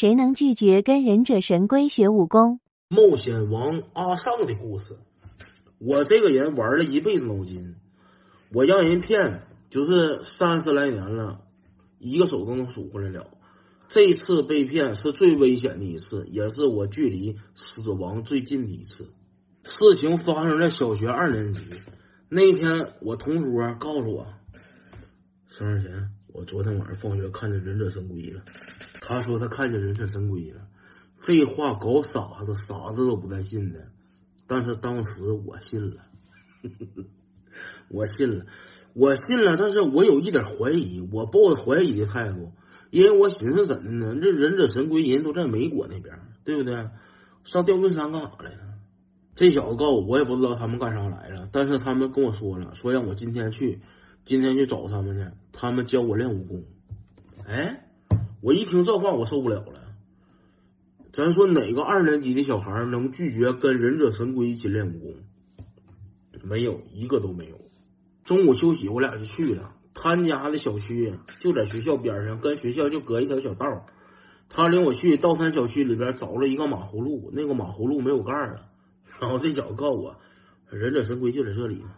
谁能拒绝跟忍者神龟学武功？冒险王阿尚的故事。我这个人玩了一辈子脑筋，我让人骗，就是三十来年了，一个手都能数过来了。这次被骗是最危险的一次，也是我距离死亡最近的一次。事情发生在小学二年级那天，我同桌告诉我，生日前我昨天晚上放学看见忍者神龟了。他说他看见忍者神龟了，这话搞傻子，傻子都不带信的。但是当时我信了，我信了，我信了。但是我有一点怀疑，我抱着怀疑的态度，因为我寻思怎的呢？这忍者神龟人都在美国那边，对不对？上吊棍山干啥来了？这小子告诉我，我也不知道他们干啥来了。但是他们跟我说了，说让我今天去，今天去找他们去，他们教我练武功。哎。我一听这话，我受不了了。咱说哪个二年级的小孩能拒绝跟忍者神龟一起练武功？没有一个都没有。中午休息，我俩就去了。他家的小区就在学校边上，跟学校就隔一条小道。他领我去道山小区里边找了一个马葫芦，那个马葫芦没有盖了。然后这小子告诉我，忍者神龟就在这里呢。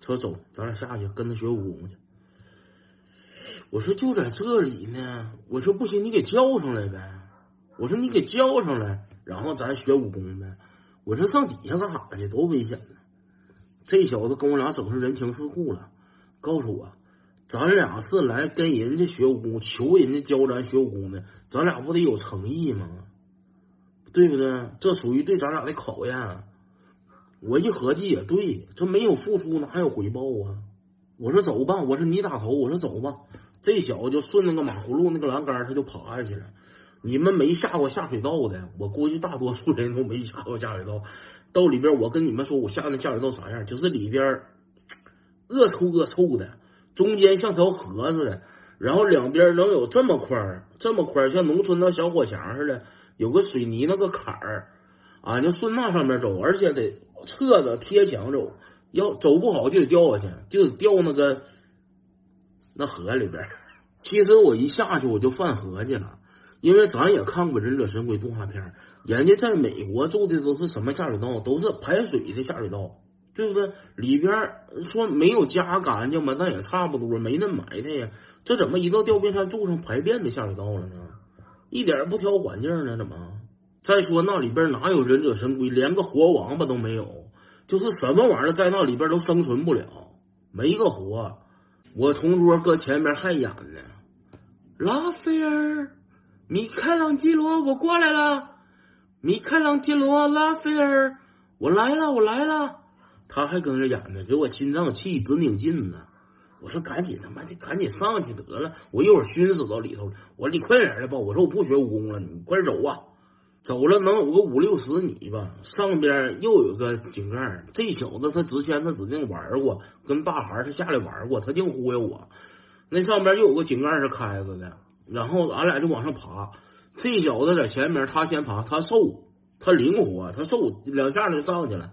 说走，咱俩下去跟他学武功去。我说就在这里呢，我说不行，你给叫上来呗。我说你给叫上来，然后咱学武功呗。我说上底下干啥去？多危险呢！这小子跟我俩整成人情世故了，告诉我，咱俩是来跟人家学武功，求人家教咱学武功的，咱俩不得有诚意吗？对不对？这属于对咱俩的考验。我一合计也对，这没有付出哪有回报啊？我说走吧，我说你打头，我说走吧。这小子就顺那个马葫芦那个栏杆，他就爬下去了。你们没下过下水道的，我估计大多数人都没下过下水道。到里边，我跟你们说，我下那下水道啥样？就是里边恶臭恶臭的，中间像条河似的，然后两边能有这么宽这么宽像农村那小火墙似的，有个水泥那个坎儿，俺就顺那上面走，而且得侧着贴墙走，要走不好就得掉下去，就得掉那个。那河里边，其实我一下去我就犯合计了，因为咱也看过忍者神龟动画片，人家在美国住的都是什么下水道？都是排水的下水道，对不对？里边说没有家干净吧，那也差不多，没那埋汰呀。这怎么一到吊冰山住上排便的下水道了呢？一点不挑环境呢？怎么？再说那里边哪有忍者神龟？连个活王八都没有，就是什么玩意儿在那里边都生存不了，没个活。我同桌搁前面还演呢，拉斐尔，米开朗基罗，我过来了，米开朗基罗，拉斐尔，我来了，我来了。他还跟着演呢，给我心脏气直拧劲呢。我说赶紧他妈的赶紧上去得了，我一会儿熏死到里头了。我说你快点的吧，我说我不学武功了，你快走啊。走了能有个五六十米吧，上边又有个井盖。这小子他之前他指定玩过，跟大孩他下来玩过，他净忽悠我。那上边又有个井盖是开着的，然后俺俩就往上爬。这小子在前面，他先爬，他瘦，他灵活，他瘦，两下就上去了。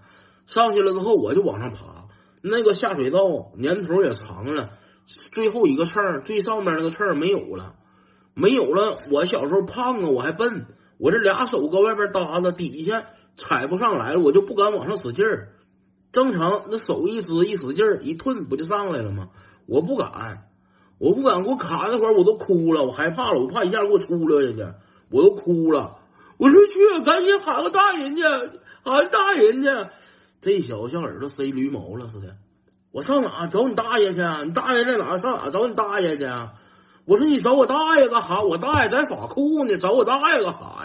上去了之后，我就往上爬。那个下水道年头也长了，最后一个刺儿最上面那个刺儿没有了，没有了。我小时候胖啊，我还笨。我这俩手搁外边搭着，底下踩不上来了，我就不敢往上使劲儿。正常那手一支一使劲儿一吞，不就上来了吗？我不敢，我不敢，给我卡那会儿我都哭了，我害怕了，我怕一下给我出溜下去，我都哭了。我说去，赶紧喊个大人去，喊大人去。这小子像耳朵塞驴毛了似的。我上哪找你大爷去？你大爷在哪？上哪找你大爷去？我说你找我大爷干啥？我大爷在法库呢，找我大爷干啥？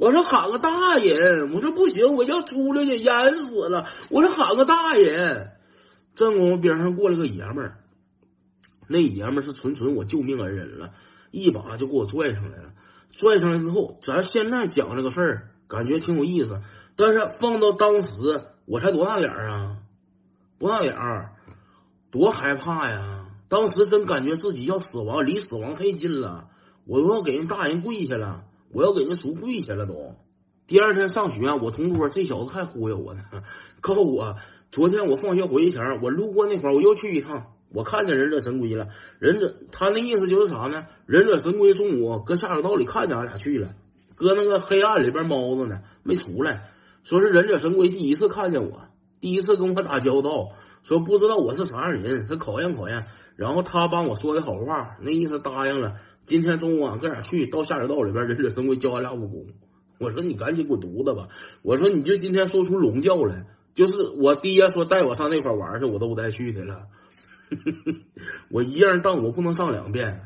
我说喊个大人，我说不行，我要出来就淹死了。我说喊个大人，正功夫边上过来个爷们儿，那爷们儿是纯纯我救命恩人了，一把就给我拽上来了。拽上来之后，咱现在讲这个事儿，感觉挺有意思，但是放到当时，我才多大点儿啊？多大点儿？多害怕呀！当时真感觉自己要死亡，离死亡太近了，我都要给人大人跪下了，我要给人赎跪下了都。第二天上学，我同桌这小子还忽悠我呢，告诉我昨天我放学回去前，我路过那块儿，我又去一趟，我看见忍者神龟了。忍者他那意思就是啥呢？忍者神龟中午搁下水道里看见俺俩去了，搁那个黑暗里边猫着呢，没出来。说是忍者神龟第一次看见我，第一次跟我打交道，说不知道我是啥样人，他考验考验。然后他帮我说的好话，那意思答应了。今天中午俺哥俩去到下水道里边，忍者神龟教俺俩武功。我说你赶紧滚犊子吧！我说你就今天说出龙叫来，就是我爹说带我上那块玩去，我都不带去的了。我一样当我不能上两遍。